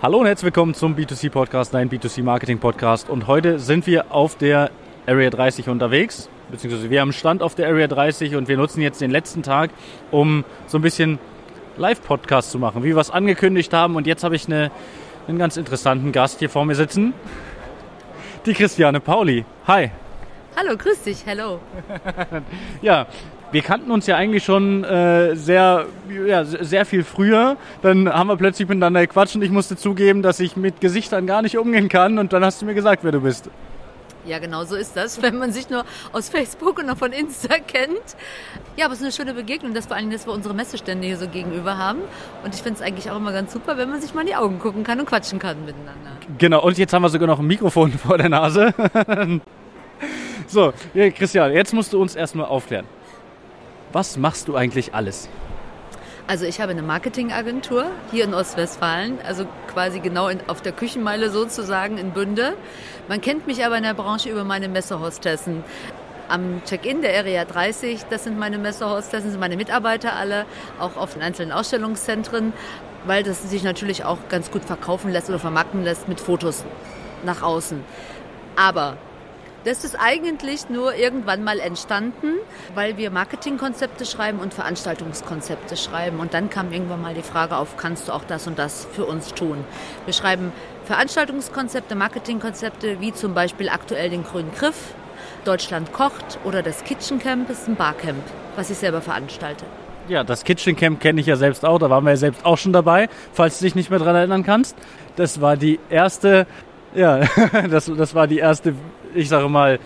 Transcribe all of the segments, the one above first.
Hallo und herzlich willkommen zum B2C Podcast, dein B2C Marketing Podcast. Und heute sind wir auf der Area 30 unterwegs, beziehungsweise wir haben Stand auf der Area 30 und wir nutzen jetzt den letzten Tag, um so ein bisschen Live-Podcast zu machen, wie wir es angekündigt haben. Und jetzt habe ich eine, einen ganz interessanten Gast hier vor mir sitzen, die Christiane Pauli. Hi. Hallo, grüß dich, hello. ja, wir kannten uns ja eigentlich schon äh, sehr, ja, sehr viel früher. Dann haben wir plötzlich miteinander gequatscht und ich musste zugeben, dass ich mit Gesichtern gar nicht umgehen kann. Und dann hast du mir gesagt, wer du bist. Ja, genau so ist das, wenn man sich nur aus Facebook und noch von Insta kennt. Ja, aber es ist eine schöne Begegnung, dass vor allem, dass wir unsere Messestände hier so gegenüber haben. Und ich finde es eigentlich auch immer ganz super, wenn man sich mal in die Augen gucken kann und quatschen kann miteinander. Genau, und jetzt haben wir sogar noch ein Mikrofon vor der Nase. so, Christian, jetzt musst du uns erstmal aufklären. Was machst du eigentlich alles? Also ich habe eine Marketingagentur hier in Ostwestfalen, also quasi genau in, auf der Küchenmeile sozusagen in Bünde. Man kennt mich aber in der Branche über meine Messehostessen. Am Check-in der Area 30, das sind meine Messehostessen, sind meine Mitarbeiter alle, auch auf den einzelnen Ausstellungszentren, weil das sich natürlich auch ganz gut verkaufen lässt oder vermarkten lässt mit Fotos nach außen. Aber das ist eigentlich nur irgendwann mal entstanden, weil wir Marketingkonzepte schreiben und Veranstaltungskonzepte schreiben. Und dann kam irgendwann mal die Frage auf, kannst du auch das und das für uns tun? Wir schreiben Veranstaltungskonzepte, Marketingkonzepte, wie zum Beispiel aktuell den Grünen Griff, Deutschland kocht oder das Kitchen Camp ist ein Barcamp, was ich selber veranstalte. Ja, das Kitchen Camp kenne ich ja selbst auch, da waren wir ja selbst auch schon dabei, falls du dich nicht mehr daran erinnern kannst. Das war die erste ja, das, das war die erste, ich sage mal,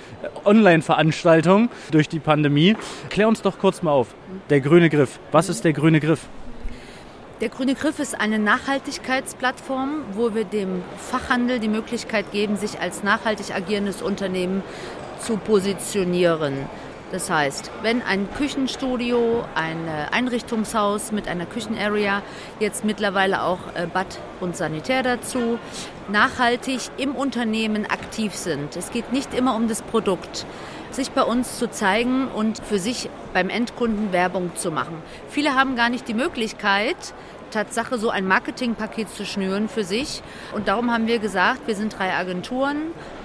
Online-Veranstaltung durch die Pandemie. Klär uns doch kurz mal auf. Der grüne Griff. Was ist der grüne Griff? Der Grüne Griff ist eine Nachhaltigkeitsplattform, wo wir dem Fachhandel die Möglichkeit geben, sich als nachhaltig agierendes Unternehmen zu positionieren. Das heißt, wenn ein Küchenstudio, ein Einrichtungshaus mit einer Küchenarea, jetzt mittlerweile auch äh, Bad und Sanitär dazu, nachhaltig im Unternehmen aktiv sind. Es geht nicht immer um das Produkt sich bei uns zu zeigen und für sich beim Endkunden Werbung zu machen. Viele haben gar nicht die Möglichkeit, Tatsache so ein Marketingpaket zu schnüren für sich. Und darum haben wir gesagt, wir sind drei Agenturen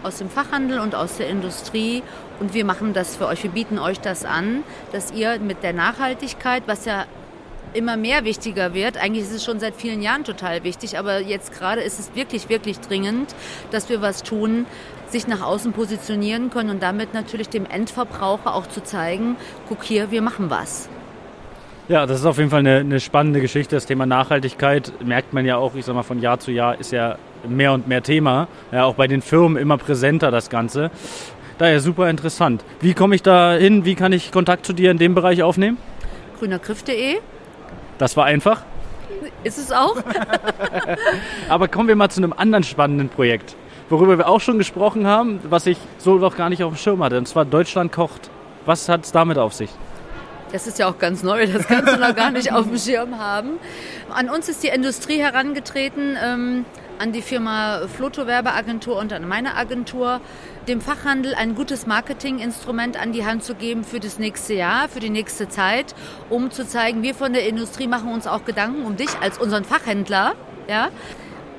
aus dem Fachhandel und aus der Industrie und wir machen das für euch. Wir bieten euch das an, dass ihr mit der Nachhaltigkeit, was ja immer mehr wichtiger wird. Eigentlich ist es schon seit vielen Jahren total wichtig, aber jetzt gerade ist es wirklich, wirklich dringend, dass wir was tun, sich nach außen positionieren können und damit natürlich dem Endverbraucher auch zu zeigen, guck hier, wir machen was. Ja, das ist auf jeden Fall eine, eine, spannende Geschichte. Das Thema Nachhaltigkeit merkt man ja auch, ich sag mal, von Jahr zu Jahr ist ja mehr und mehr Thema. Ja, auch bei den Firmen immer präsenter das Ganze. Daher super interessant. Wie komme ich da hin? Wie kann ich Kontakt zu dir in dem Bereich aufnehmen? grünergriff.de. Das war einfach. Ist es auch. Aber kommen wir mal zu einem anderen spannenden Projekt, worüber wir auch schon gesprochen haben, was ich so noch gar nicht auf dem Schirm hatte. Und zwar Deutschland kocht. Was hat es damit auf sich? Das ist ja auch ganz neu, das kannst du noch gar nicht auf dem Schirm haben. An uns ist die Industrie herangetreten, ähm, an die Firma Floto Werbeagentur und an meine Agentur, dem Fachhandel ein gutes Marketinginstrument an die Hand zu geben für das nächste Jahr, für die nächste Zeit, um zu zeigen, wir von der Industrie machen uns auch Gedanken um dich als unseren Fachhändler. Ja?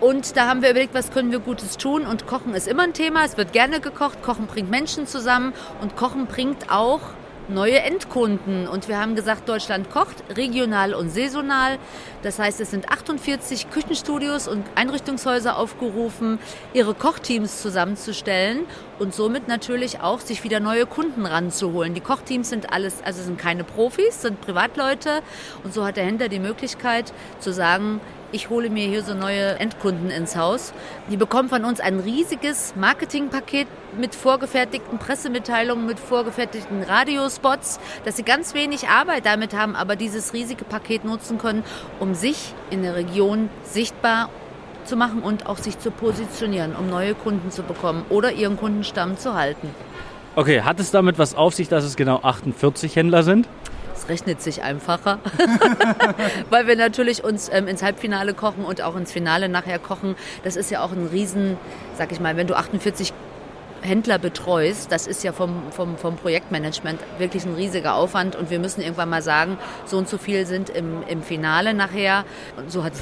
Und da haben wir überlegt, was können wir Gutes tun. Und Kochen ist immer ein Thema. Es wird gerne gekocht. Kochen bringt Menschen zusammen. Und Kochen bringt auch neue Endkunden. Und wir haben gesagt, Deutschland kocht, regional und saisonal. Das heißt, es sind 48 Küchenstudios und Einrichtungshäuser aufgerufen, ihre Kochteams zusammenzustellen und somit natürlich auch sich wieder neue Kunden ranzuholen. Die Kochteams sind alles, also sind keine Profis, sind Privatleute. Und so hat der Händler die Möglichkeit zu sagen, ich hole mir hier so neue Endkunden ins Haus. Die bekommen von uns ein riesiges Marketingpaket mit vorgefertigten Pressemitteilungen, mit vorgefertigten Radiospots, dass sie ganz wenig Arbeit damit haben, aber dieses riesige Paket nutzen können, um sich in der Region sichtbar zu machen und auch sich zu positionieren, um neue Kunden zu bekommen oder ihren Kundenstamm zu halten. Okay, hat es damit was auf sich, dass es genau 48 Händler sind? Es rechnet sich einfacher, weil wir natürlich uns ähm, ins Halbfinale kochen und auch ins Finale nachher kochen. Das ist ja auch ein Riesen, sag ich mal, wenn du 48 Händler betreust, das ist ja vom, vom, vom Projektmanagement wirklich ein riesiger Aufwand und wir müssen irgendwann mal sagen, so und so viel sind im, im Finale nachher. Und so hat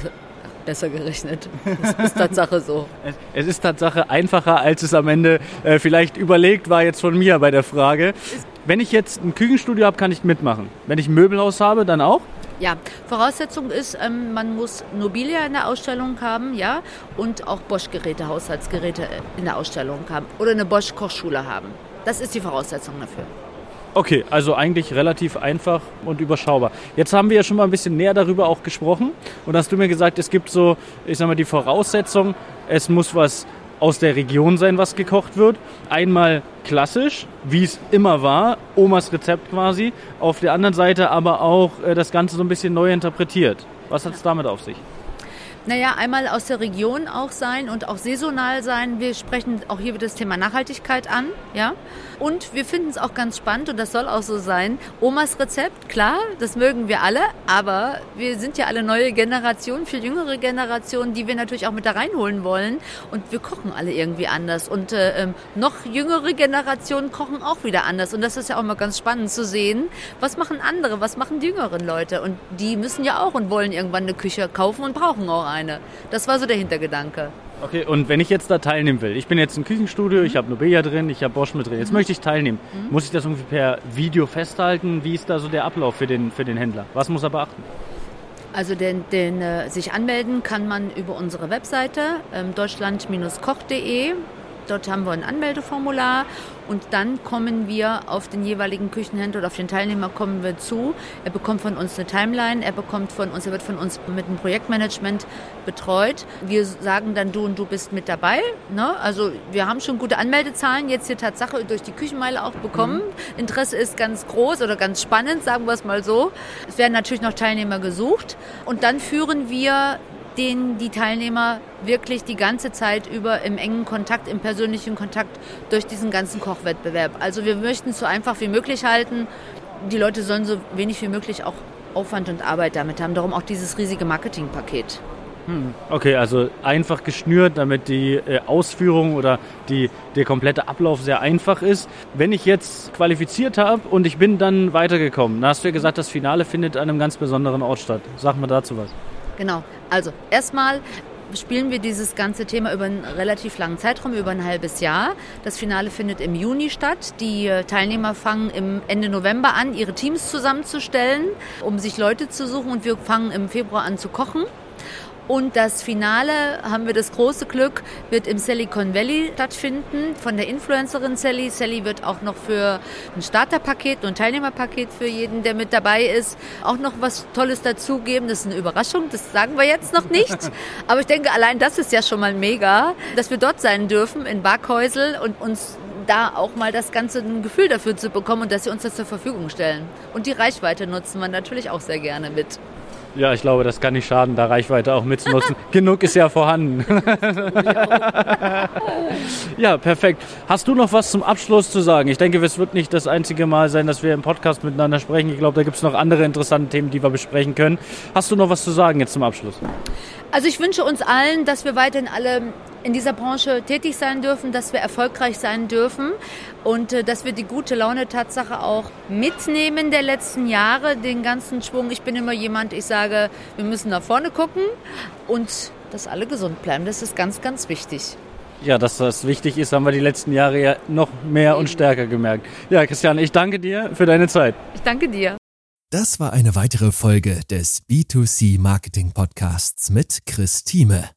besser gerechnet. Das ist Tatsache so. Es, es ist Tatsache einfacher, als es am Ende äh, vielleicht überlegt war jetzt von mir bei der Frage. Wenn ich jetzt ein Küchenstudio habe, kann ich mitmachen. Wenn ich ein Möbelhaus habe, dann auch? Ja, Voraussetzung ist, ähm, man muss Nobilia in der Ausstellung haben, ja, und auch Bosch-Geräte, Haushaltsgeräte in der Ausstellung haben oder eine Bosch-Kochschule haben. Das ist die Voraussetzung dafür. Okay, also eigentlich relativ einfach und überschaubar. Jetzt haben wir ja schon mal ein bisschen näher darüber auch gesprochen und hast du mir gesagt, es gibt so, ich sag mal, die Voraussetzung, es muss was aus der Region sein, was gekocht wird. Einmal klassisch, wie es immer war, Omas Rezept quasi. Auf der anderen Seite aber auch äh, das Ganze so ein bisschen neu interpretiert. Was hat es damit auf sich? Naja, einmal aus der Region auch sein und auch saisonal sein. Wir sprechen auch hier wieder das Thema Nachhaltigkeit an, ja. Und wir finden es auch ganz spannend und das soll auch so sein. Omas Rezept, klar, das mögen wir alle, aber wir sind ja alle neue Generationen, viel jüngere Generationen, die wir natürlich auch mit da reinholen wollen. Und wir kochen alle irgendwie anders. Und äh, ähm, noch jüngere Generationen kochen auch wieder anders. Und das ist ja auch mal ganz spannend zu sehen, was machen andere, was machen die jüngeren Leute. Und die müssen ja auch und wollen irgendwann eine Küche kaufen und brauchen auch eine eine. Das war so der Hintergedanke. Okay, und wenn ich jetzt da teilnehmen will, ich bin jetzt im Küchenstudio, ich habe Nobea drin, ich habe Bosch mit drin, jetzt mhm. möchte ich teilnehmen. Mhm. Muss ich das irgendwie per Video festhalten? Wie ist da so der Ablauf für den, für den Händler? Was muss er beachten? Also den, den äh, sich anmelden kann man über unsere Webseite ähm, deutschland-koch.de. Dort haben wir ein Anmeldeformular und dann kommen wir auf den jeweiligen Küchenhändler oder auf den Teilnehmer kommen wir zu. Er bekommt von uns eine Timeline, er bekommt von uns, er wird von uns mit einem Projektmanagement betreut. Wir sagen dann, du und du bist mit dabei. Ne? Also wir haben schon gute Anmeldezahlen jetzt hier Tatsache durch die Küchenmeile auch bekommen. Mhm. Interesse ist ganz groß oder ganz spannend, sagen wir es mal so. Es werden natürlich noch Teilnehmer gesucht und dann führen wir den die Teilnehmer wirklich die ganze Zeit über im engen Kontakt, im persönlichen Kontakt durch diesen ganzen Kochwettbewerb. Also wir möchten es so einfach wie möglich halten. Die Leute sollen so wenig wie möglich auch Aufwand und Arbeit damit haben. Darum auch dieses riesige Marketingpaket. Hm, okay, also einfach geschnürt, damit die äh, Ausführung oder die, der komplette Ablauf sehr einfach ist. Wenn ich jetzt qualifiziert habe und ich bin dann weitergekommen, dann hast du ja gesagt, das Finale findet an einem ganz besonderen Ort statt. Sag mal dazu was. Genau. Also erstmal spielen wir dieses ganze Thema über einen relativ langen Zeitraum, über ein halbes Jahr. Das Finale findet im Juni statt. Die äh, Teilnehmer fangen im Ende November an, ihre Teams zusammenzustellen, um sich Leute zu suchen und wir fangen im Februar an zu kochen. Und das Finale, haben wir das große Glück, wird im Silicon Valley stattfinden von der Influencerin Sally. Sally wird auch noch für ein Starterpaket und ein Teilnehmerpaket für jeden, der mit dabei ist, auch noch was Tolles dazugeben. Das ist eine Überraschung, das sagen wir jetzt noch nicht. Aber ich denke, allein das ist ja schon mal mega, dass wir dort sein dürfen in Barkhäusel und uns da auch mal das ganze ein Gefühl dafür zu bekommen und dass sie uns das zur Verfügung stellen. Und die Reichweite nutzen wir natürlich auch sehr gerne mit. Ja, ich glaube, das kann nicht schaden, da Reichweite auch mitzunutzen. Genug ist ja vorhanden. ja, perfekt. Hast du noch was zum Abschluss zu sagen? Ich denke, es wird nicht das einzige Mal sein, dass wir im Podcast miteinander sprechen. Ich glaube, da gibt es noch andere interessante Themen, die wir besprechen können. Hast du noch was zu sagen jetzt zum Abschluss? Also ich wünsche uns allen, dass wir weiterhin alle in dieser Branche tätig sein dürfen, dass wir erfolgreich sein dürfen und äh, dass wir die gute Laune Tatsache auch mitnehmen der letzten Jahre, den ganzen Schwung. Ich bin immer jemand, ich sage, wir müssen nach vorne gucken und dass alle gesund bleiben. Das ist ganz, ganz wichtig. Ja, dass das wichtig ist, haben wir die letzten Jahre ja noch mehr und stärker gemerkt. Ja, Christian, ich danke dir für deine Zeit. Ich danke dir. Das war eine weitere Folge des B2C Marketing Podcasts mit Chris Thieme.